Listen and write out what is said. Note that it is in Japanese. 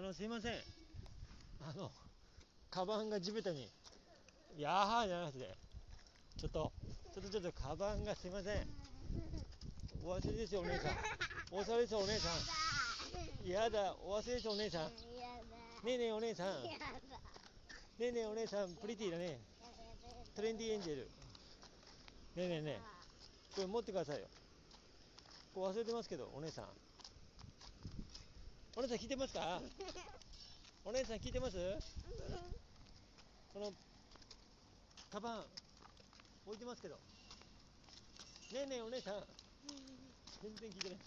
あのすいません。あのカバンが地べたにやはーじゃなくてちょっとちょっとちょっとカバンがすいません。お忘れですよお姉さん。お忘れですよお姉さん。やだお忘れですよお姉さん。ねえねえお姉さん。ねえねえお姉さんプリティだね。トレンディエンジェル。ねえねえねえ。これ持ってくださいよ。これ忘れてますけどお姉さんお姉さん聞いてますか？お姉さん聞いてます？このカバン置いてますけど。ねえねえお姉さん。全然聞いてない。